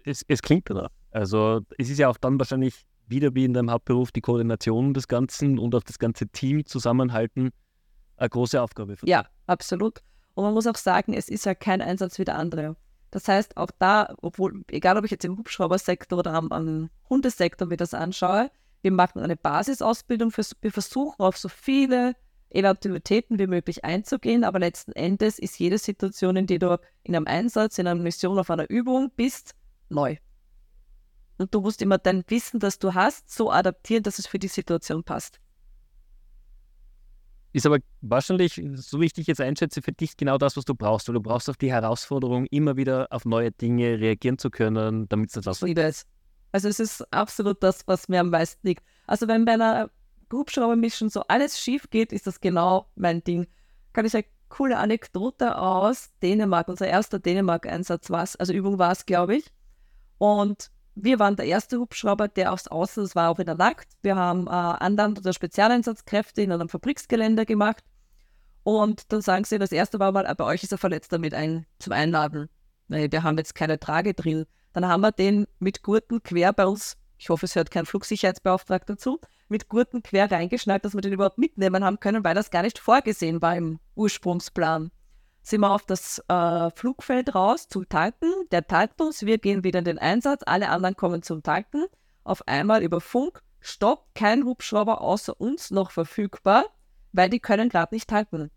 Es, es klingt danach. Also es ist ja auch dann wahrscheinlich wieder wie in deinem Hauptberuf die Koordination des Ganzen und auch das ganze Team zusammenhalten eine große Aufgabe. Für ja, absolut. Und man muss auch sagen, es ist ja kein Einsatz wie der andere. Das heißt, auch da, obwohl, egal ob ich jetzt im Hubschraubersektor oder am, am Hundesektor mir das anschaue, wir machen eine Basisausbildung, für, wir versuchen auf so viele Eventualitäten wie möglich einzugehen, aber letzten Endes ist jede Situation, in der du in einem Einsatz, in einer Mission, auf einer Übung bist, neu. Und du musst immer dein Wissen, das du hast, so adaptieren, dass es für die Situation passt. Ist aber wahrscheinlich, so wie ich dich jetzt einschätze, für dich genau das, was du brauchst. Weil du brauchst auch die Herausforderung, immer wieder auf neue Dinge reagieren zu können, damit es das Ich liebe es. Also es ist absolut das, was mir am meisten liegt. Also wenn bei einer Hubschraubermission so alles schief geht, ist das genau mein Ding. Kann ich eine coole Anekdote aus Dänemark, unser erster Dänemark-Einsatz war es, also Übung war es, glaube ich. Und wir waren der erste Hubschrauber, der aufs Außen, das war auch in der Nacht. Wir haben äh, Anland- oder Spezialeinsatzkräfte in einem Fabriksgelände gemacht. Und dann sagen sie, das erste war mal, bei euch ist er verletzt damit ein, zum Einladen. Nee, wir haben jetzt keine Trage drin. Dann haben wir den mit Gurten quer bei uns, ich hoffe, es hört kein Flugsicherheitsbeauftragter zu, mit Gurten quer reingeschnallt, dass wir den überhaupt mitnehmen haben können, weil das gar nicht vorgesehen war im Ursprungsplan sind wir auf das äh, Flugfeld raus zum Tanken. Der tankt uns, wir gehen wieder in den Einsatz, alle anderen kommen zum Tanken. Auf einmal über Funk, stopp, kein Hubschrauber außer uns noch verfügbar, weil die können gerade nicht tanken.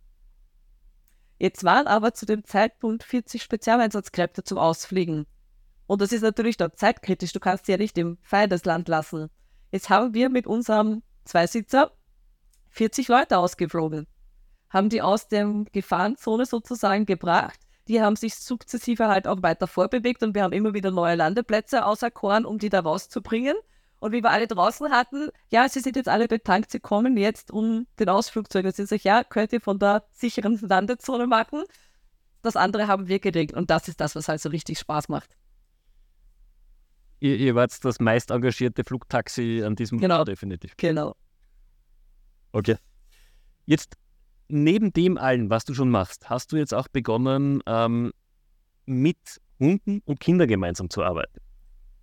Jetzt waren aber zu dem Zeitpunkt 40 Spezialeinsatzkräfte zum Ausfliegen. Und das ist natürlich dort zeitkritisch, du kannst sie ja nicht im Feindesland lassen. Jetzt haben wir mit unserem Zweisitzer 40 Leute ausgeflogen haben die aus der Gefahrenzone sozusagen gebracht. Die haben sich sukzessive halt auch weiter vorbewegt und wir haben immer wieder neue Landeplätze auserkoren, um die da rauszubringen. Und wie wir alle draußen hatten, ja, sie sind jetzt alle betankt, sie kommen jetzt um den Ausflug zu. Sie sagen, ja, könnt ihr von der sicheren Landezone machen. Das andere haben wir geregelt und das ist das, was halt so richtig Spaß macht. Ihr, ihr wart das meist engagierte Flugtaxi an diesem genau. Definitiv. Genau. Okay. Jetzt neben dem allen, was du schon machst, hast du jetzt auch begonnen, ähm, mit Hunden und Kindern gemeinsam zu arbeiten.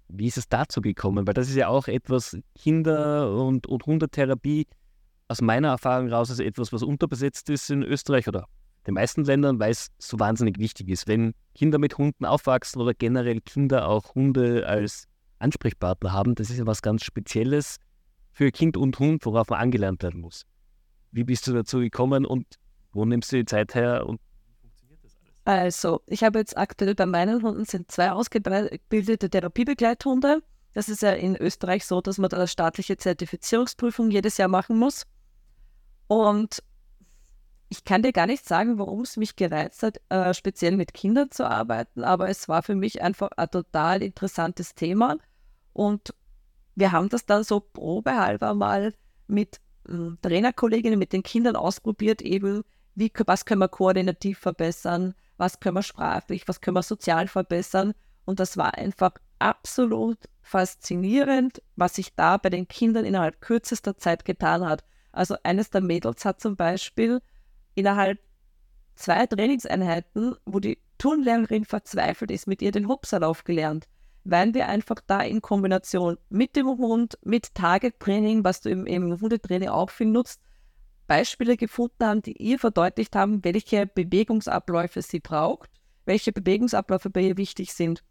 Wie ist es dazu gekommen? Weil das ist ja auch etwas, Kinder- und, und Hundetherapie, aus meiner Erfahrung raus, ist etwas, was unterbesetzt ist in Österreich oder den meisten Ländern, weil es so wahnsinnig wichtig ist. Wenn Kinder mit Hunden aufwachsen oder generell Kinder auch Hunde als Ansprechpartner haben, das ist ja was ganz Spezielles für Kind und Hund, worauf man angelernt werden muss. Wie bist du dazu gekommen und wo nimmst du die Zeit her und? Also, ich habe jetzt aktuell bei meinen Hunden sind zwei ausgebildete Therapiebegleithunde. Das ist ja in Österreich so, dass man da eine staatliche Zertifizierungsprüfung jedes Jahr machen muss. Und ich kann dir gar nicht sagen, warum es mich gereizt hat, äh, speziell mit Kindern zu arbeiten, aber es war für mich einfach ein total interessantes Thema. Und wir haben das dann so probehalber mal mit Trainerkolleginnen mit den Kindern ausprobiert, eben, wie, was können wir koordinativ verbessern, was können wir sprachlich, was können wir sozial verbessern. Und das war einfach absolut faszinierend, was sich da bei den Kindern innerhalb kürzester Zeit getan hat. Also eines der Mädels hat zum Beispiel innerhalb zwei Trainingseinheiten, wo die Turnlehrerin verzweifelt ist, mit ihr den Hopserlauf gelernt weil wir einfach da in Kombination mit dem Hund, mit Target-Training, was du im, im Hundetraining auch viel nutzt, Beispiele gefunden haben, die ihr verdeutlicht haben, welche Bewegungsabläufe sie braucht, welche Bewegungsabläufe bei ihr wichtig sind.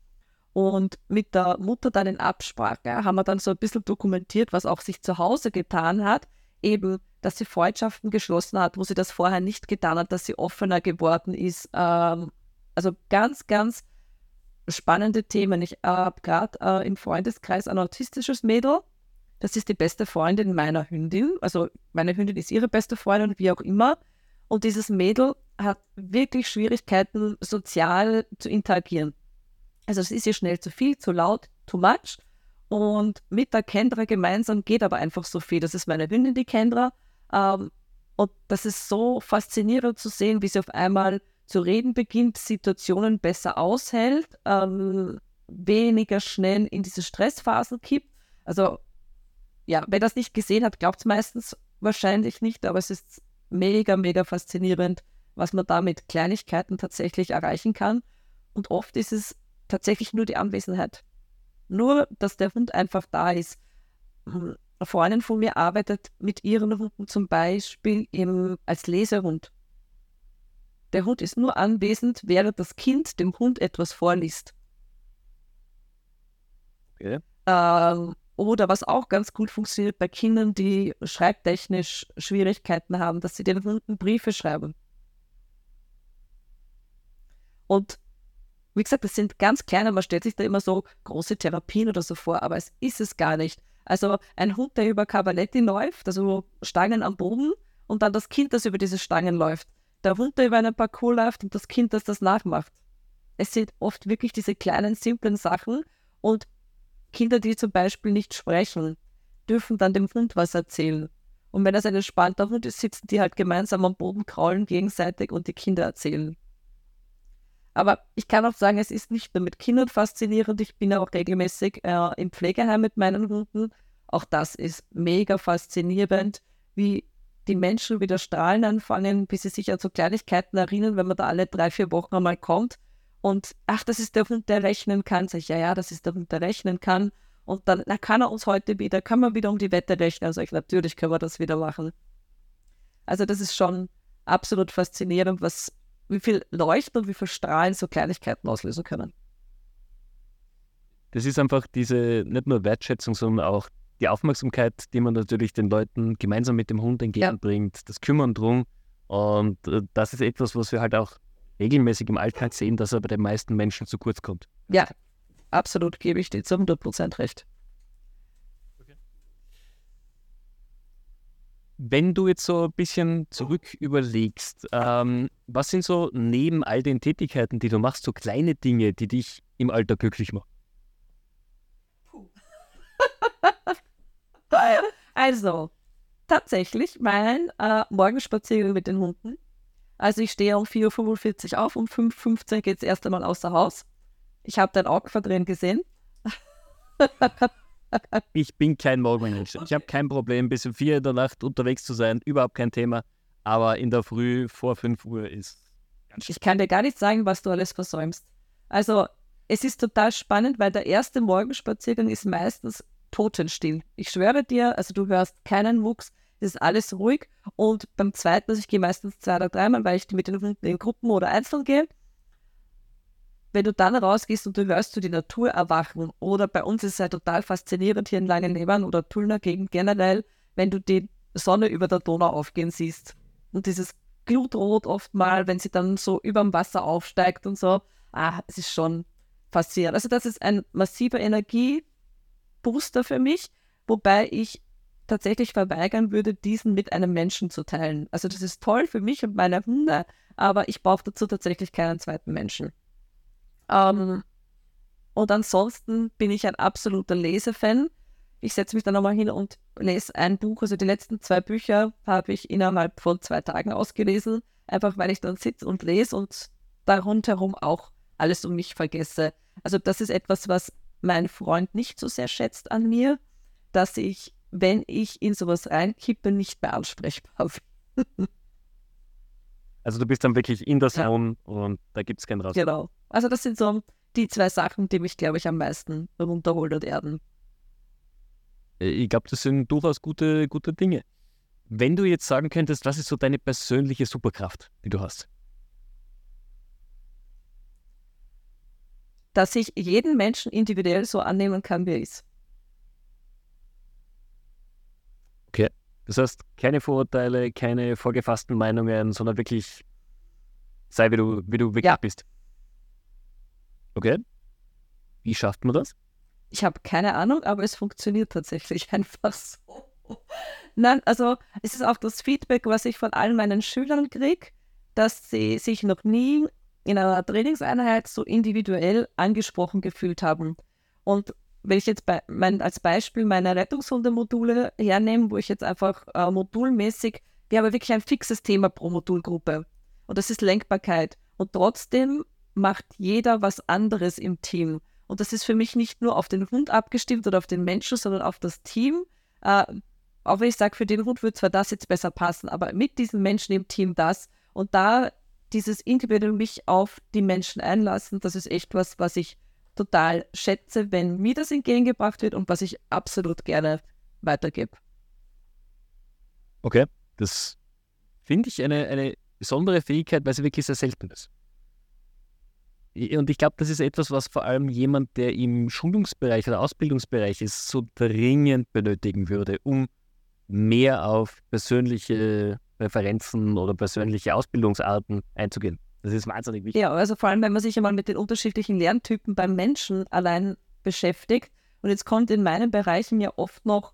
Und mit der Mutter dann in Absprache haben wir dann so ein bisschen dokumentiert, was auch sich zu Hause getan hat. Eben, dass sie Freundschaften geschlossen hat, wo sie das vorher nicht getan hat, dass sie offener geworden ist. Ähm, also ganz, ganz spannende Themen. Ich habe gerade äh, im Freundeskreis ein autistisches Mädel. Das ist die beste Freundin meiner Hündin. Also meine Hündin ist ihre beste Freundin, wie auch immer. Und dieses Mädel hat wirklich Schwierigkeiten, sozial zu interagieren. Also es ist ihr schnell zu viel, zu laut, too much. Und mit der Kendra gemeinsam geht aber einfach so viel. Das ist meine Hündin, die Kendra. Ähm, und das ist so faszinierend zu sehen, wie sie auf einmal zu reden beginnt, Situationen besser aushält, ähm, weniger schnell in diese Stressphasen kippt. Also ja, wer das nicht gesehen hat, glaubt es meistens wahrscheinlich nicht, aber es ist mega, mega faszinierend, was man da mit Kleinigkeiten tatsächlich erreichen kann. Und oft ist es tatsächlich nur die Anwesenheit. Nur, dass der Hund einfach da ist. Eine Freundin von mir arbeitet mit ihren Hunden zum Beispiel im, als Lesehund. Der Hund ist nur anwesend, während das Kind dem Hund etwas vorliest. Okay. Ähm, oder was auch ganz gut funktioniert bei Kindern, die schreibtechnisch Schwierigkeiten haben, dass sie den Hunden Briefe schreiben. Und wie gesagt, das sind ganz kleine, man stellt sich da immer so große Therapien oder so vor, aber es ist es gar nicht. Also ein Hund, der über Cavaletti läuft, also Stangen am Boden und dann das Kind, das über diese Stangen läuft der Hund, der über einen Parcours läuft und das Kind, das das nachmacht. Es sind oft wirklich diese kleinen, simplen Sachen und Kinder, die zum Beispiel nicht sprechen, dürfen dann dem Hund was erzählen. Und wenn es ein entspannter Hund ist, sitzen die halt gemeinsam am Boden, kraulen gegenseitig und die Kinder erzählen. Aber ich kann auch sagen, es ist nicht nur mit Kindern faszinierend. Ich bin auch regelmäßig äh, im Pflegeheim mit meinen Hunden. Auch das ist mega faszinierend, wie die Menschen wieder strahlen anfangen, bis sie sich an so Kleinigkeiten erinnern, wenn man da alle drei, vier Wochen einmal kommt. Und ach, das ist der Hund, der rechnen kann. Sag ich, ja, ja, das ist der Hund, der rechnen kann. Und dann, na, kann er uns heute wieder, kann man wieder um die Wette rechnen. Also ich, natürlich können wir das wieder machen. Also das ist schon absolut faszinierend, was, wie viel Leuchten und wie viel Strahlen so Kleinigkeiten auslösen können. Das ist einfach diese, nicht nur Wertschätzung, sondern auch die Aufmerksamkeit, die man natürlich den Leuten gemeinsam mit dem Hund entgegenbringt, ja. das Kümmern drum. Und äh, das ist etwas, was wir halt auch regelmäßig im Alltag sehen, dass er bei den meisten Menschen zu kurz kommt. Ja, absolut gebe ich dir zu 100% recht. Wenn du jetzt so ein bisschen zurück überlegst, ähm, was sind so neben all den Tätigkeiten, die du machst, so kleine Dinge, die dich im Alter glücklich machen? Also, tatsächlich mein äh, Morgenspaziergang mit den Hunden. Also ich stehe um 4.45 Uhr auf, um 5.15 Uhr geht es erst einmal außer Haus. Ich habe dein Auge verdrehen gesehen. ich bin kein Morgenmensch. Ich habe kein Problem, bis um 4 in der Nacht unterwegs zu sein, überhaupt kein Thema. Aber in der Früh vor 5 Uhr ist ganz schön. Ich kann dir gar nicht sagen, was du alles versäumst. Also es ist total spannend, weil der erste Morgenspaziergang ist meistens totenstill. Ich schwöre dir, also du hörst keinen Mucks, es ist alles ruhig. Und beim zweiten, also ich gehe meistens zwei oder dreimal, weil ich mit den Hunden Gruppen oder einzeln gehe. Wenn du dann rausgehst und du hörst du die Natur erwachen, oder bei uns ist es halt total faszinierend hier in Langenlebern oder Tullner Gegend generell, wenn du die Sonne über der Donau aufgehen siehst. Und dieses Glutrot oft mal, wenn sie dann so über dem Wasser aufsteigt und so. Ah, es ist schon faszinierend. Also das ist ein massiver Energie, Booster für mich, wobei ich tatsächlich verweigern würde, diesen mit einem Menschen zu teilen. Also das ist toll für mich und meine Hunde, aber ich brauche dazu tatsächlich keinen zweiten Menschen. Ähm, und ansonsten bin ich ein absoluter Lesefan. Ich setze mich dann nochmal hin und lese ein Buch. Also die letzten zwei Bücher habe ich innerhalb von zwei Tagen ausgelesen, einfach weil ich dann sitze und lese und da rundherum auch alles um mich vergesse. Also das ist etwas, was mein Freund nicht so sehr schätzt an mir, dass ich, wenn ich in sowas reinkippe, nicht mehr ansprechbar bin. also du bist dann wirklich in der Zone ja. und da gibt es keinen Raus. Genau. Also das sind so die zwei Sachen, die mich, glaube ich, am meisten runterholen werden. Äh, ich glaube, das sind durchaus gute, gute Dinge. Wenn du jetzt sagen könntest, was ist so deine persönliche Superkraft, die du hast? Dass ich jeden Menschen individuell so annehmen kann, wie er ist. Okay. Das heißt, keine Vorurteile, keine vorgefassten Meinungen, sondern wirklich sei, wie du, wie du wirklich ja. bist. Okay. Wie schafft man das? Ich habe keine Ahnung, aber es funktioniert tatsächlich einfach so. Nein, also es ist auch das Feedback, was ich von allen meinen Schülern kriege, dass sie sich noch nie in einer Trainingseinheit so individuell angesprochen gefühlt haben. Und wenn ich jetzt bei, mein, als Beispiel meine Rettungshundemodule hernehme, wo ich jetzt einfach äh, modulmäßig, wir haben wirklich ein fixes Thema pro Modulgruppe. Und das ist Lenkbarkeit. Und trotzdem macht jeder was anderes im Team. Und das ist für mich nicht nur auf den Hund abgestimmt oder auf den Menschen, sondern auf das Team. Äh, auch wenn ich sage, für den Hund würde zwar das jetzt besser passen, aber mit diesen Menschen im Team das. Und da dieses individuell mich auf die Menschen einlassen, das ist echt was, was ich total schätze, wenn mir das entgegengebracht wird und was ich absolut gerne weitergebe. Okay, das finde ich eine, eine besondere Fähigkeit, weil sie wirklich sehr selten ist. Und ich glaube, das ist etwas, was vor allem jemand, der im Schulungsbereich oder Ausbildungsbereich ist, so dringend benötigen würde, um mehr auf persönliche Präferenzen oder persönliche Ausbildungsarten einzugehen. Das ist wahnsinnig wichtig. Ja, also vor allem, wenn man sich einmal mit den unterschiedlichen Lerntypen beim Menschen allein beschäftigt. Und jetzt kommt in meinen Bereichen ja oft noch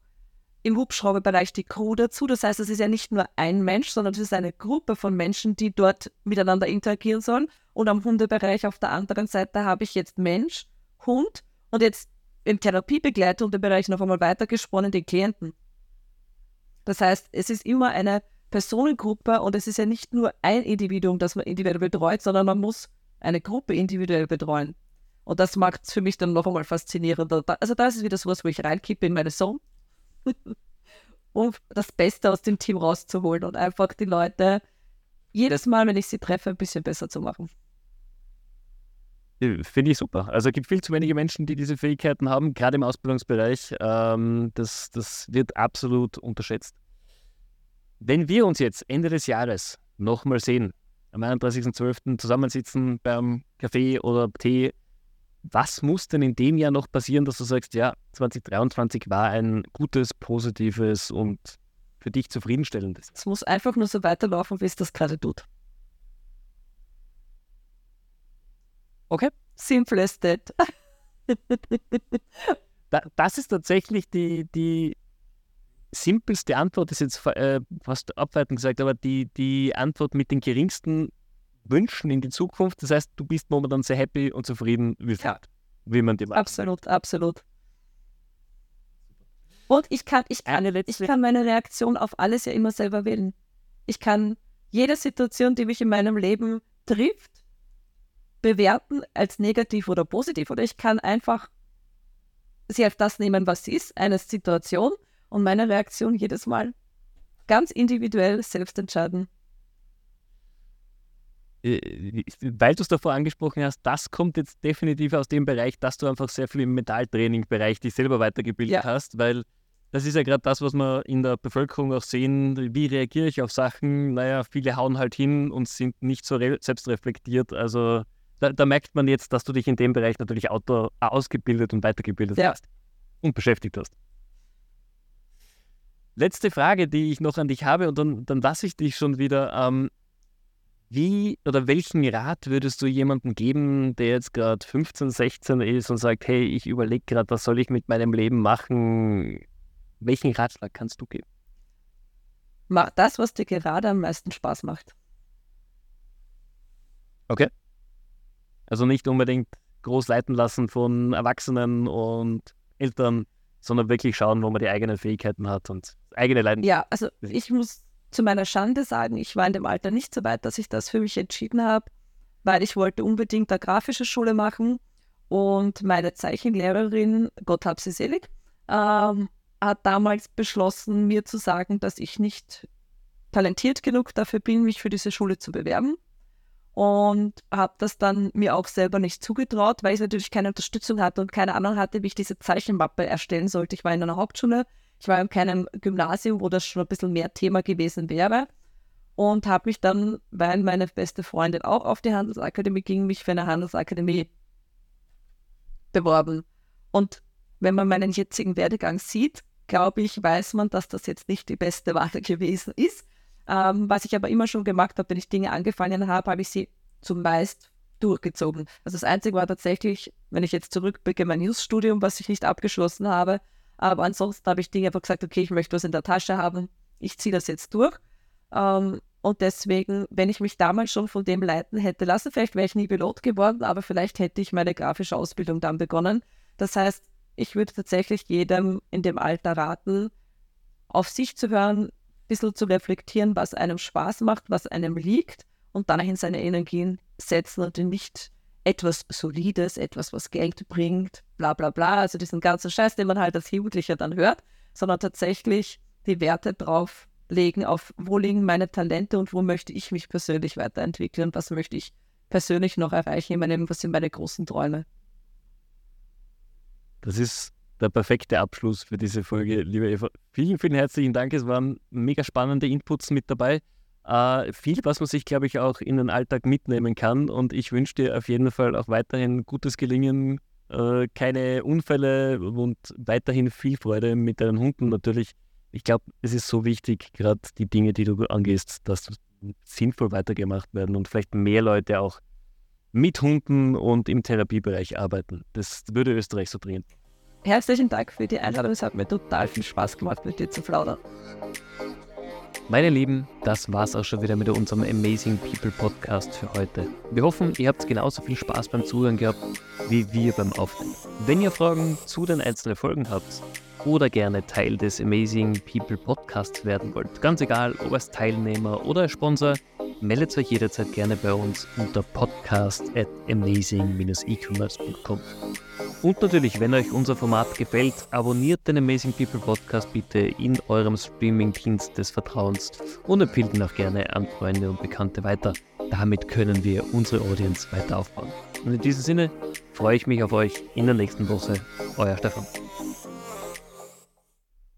im Hubschrauberbereich die Crew dazu. Das heißt, es ist ja nicht nur ein Mensch, sondern es ist eine Gruppe von Menschen, die dort miteinander interagieren sollen. Und am Hundebereich auf der anderen Seite habe ich jetzt Mensch, Hund und jetzt im Therapiebegleiter noch einmal weitergesponnen die Klienten. Das heißt, es ist immer eine Personengruppe und es ist ja nicht nur ein Individuum, das man individuell betreut, sondern man muss eine Gruppe individuell betreuen. Und das macht es für mich dann noch einmal faszinierender. Also das ist wieder so was, wo ich reinkippe in meine Sohn, um das Beste aus dem Team rauszuholen und einfach die Leute jedes Mal, wenn ich sie treffe, ein bisschen besser zu machen. Finde ich super. Also es gibt viel zu wenige Menschen, die diese Fähigkeiten haben, gerade im Ausbildungsbereich. Ähm, das, das wird absolut unterschätzt. Wenn wir uns jetzt Ende des Jahres nochmal sehen, am 31.12. zusammensitzen beim Kaffee oder Tee, was muss denn in dem Jahr noch passieren, dass du sagst, ja, 2023 war ein gutes, positives und für dich zufriedenstellendes? Es muss einfach nur so weiterlaufen, wie es das gerade tut. Okay. Simple as that. das ist tatsächlich die, die simpelste Antwort, ist jetzt äh, fast abwertend gesagt, aber die, die Antwort mit den geringsten Wünschen in die Zukunft. Das heißt, du bist momentan sehr happy und zufrieden, wie, ja. wie man dir macht. Absolut, absolut. Und ich kann, ich, kann, ich kann meine Reaktion auf alles ja immer selber wählen. Ich kann jede Situation, die mich in meinem Leben trifft, bewerten als negativ oder positiv. Oder ich kann einfach sie als das nehmen, was sie ist, eine Situation und meine Reaktion jedes Mal ganz individuell selbst entscheiden. Äh, weil du es davor angesprochen hast, das kommt jetzt definitiv aus dem Bereich, dass du einfach sehr viel im Mentaltraining-Bereich dich selber weitergebildet ja. hast, weil das ist ja gerade das, was wir in der Bevölkerung auch sehen. Wie reagiere ich auf Sachen? Naja, viele hauen halt hin und sind nicht so selbstreflektiert. Also da, da, merkt man jetzt, dass du dich in dem Bereich natürlich auto, ausgebildet und weitergebildet ja. hast und beschäftigt hast. Letzte Frage, die ich noch an dich habe, und dann, dann lasse ich dich schon wieder. Ähm, wie oder welchen Rat würdest du jemandem geben, der jetzt gerade 15, 16 ist und sagt, hey, ich überlege gerade, was soll ich mit meinem Leben machen? Welchen Ratschlag kannst du geben? Mach das, was dir gerade am meisten Spaß macht. Okay. Also nicht unbedingt groß leiten lassen von Erwachsenen und Eltern, sondern wirklich schauen, wo man die eigenen Fähigkeiten hat und eigene Leidenschaft. Ja, also ich muss zu meiner Schande sagen, ich war in dem Alter nicht so weit, dass ich das für mich entschieden habe, weil ich wollte unbedingt eine grafische Schule machen und meine Zeichenlehrerin, Gott hab sie selig, ähm, hat damals beschlossen, mir zu sagen, dass ich nicht talentiert genug dafür bin, mich für diese Schule zu bewerben und habe das dann mir auch selber nicht zugetraut, weil ich natürlich keine Unterstützung hatte und keine Ahnung hatte, wie ich diese Zeichenmappe erstellen sollte. Ich war in einer Hauptschule Ich war in keinem Gymnasium, wo das schon ein bisschen mehr Thema gewesen wäre und habe mich dann, weil meine beste Freundin auch auf die Handelsakademie ging, mich für eine Handelsakademie beworben. Und wenn man meinen jetzigen Werdegang sieht, glaube ich, weiß man, dass das jetzt nicht die beste Wahl gewesen ist. Ähm, was ich aber immer schon gemacht habe, wenn ich Dinge angefangen habe, habe ich sie zumeist durchgezogen. Also das Einzige war tatsächlich, wenn ich jetzt zurückblicke, mein News-Studium, was ich nicht abgeschlossen habe. Aber ansonsten habe ich Dinge einfach gesagt, okay, ich möchte was in der Tasche haben, ich ziehe das jetzt durch. Ähm, und deswegen, wenn ich mich damals schon von dem leiten hätte lassen, vielleicht wäre ich nie Pilot geworden, aber vielleicht hätte ich meine grafische Ausbildung dann begonnen. Das heißt, ich würde tatsächlich jedem in dem Alter raten, auf sich zu hören, ein bisschen zu reflektieren, was einem Spaß macht, was einem liegt und dahin seine Energien setzen und nicht etwas Solides, etwas, was Geld bringt, bla bla bla, also diesen ganzen Scheiß, den man halt als Jugendlicher dann hört, sondern tatsächlich die Werte drauf legen, auf wo liegen meine Talente und wo möchte ich mich persönlich weiterentwickeln, was möchte ich persönlich noch erreichen in meinem, was sind meine großen Träume. Das ist der perfekte Abschluss für diese Folge, liebe Eva. Vielen, vielen herzlichen Dank. Es waren mega spannende Inputs mit dabei. Äh, viel, was man sich, glaube ich, auch in den Alltag mitnehmen kann. Und ich wünsche dir auf jeden Fall auch weiterhin gutes Gelingen, äh, keine Unfälle und weiterhin viel Freude mit deinen Hunden natürlich. Ich glaube, es ist so wichtig, gerade die Dinge, die du angehst, dass sinnvoll weitergemacht werden und vielleicht mehr Leute auch mit Hunden und im Therapiebereich arbeiten. Das würde Österreich so bringen. Herzlichen Dank für die Einladung. Es hat mir total viel Spaß gemacht, mit dir zu plaudern. Meine Lieben, das war's auch schon wieder mit unserem Amazing People Podcast für heute. Wir hoffen, ihr habt genauso viel Spaß beim Zuhören gehabt wie wir beim Aufnehmen. Wenn ihr Fragen zu den einzelnen Folgen habt oder gerne Teil des Amazing People Podcasts werden wollt, ganz egal, ob als Teilnehmer oder als Sponsor, meldet euch jederzeit gerne bei uns unter podcast at amazing-ecommerce.com. Und natürlich, wenn euch unser Format gefällt, abonniert den Amazing People Podcast bitte in eurem Streaming-Dienst des Vertrauens und empfiehlt ihn auch gerne an Freunde und Bekannte weiter. Damit können wir unsere Audience weiter aufbauen. Und in diesem Sinne freue ich mich auf euch in der nächsten Woche. Euer Stefan.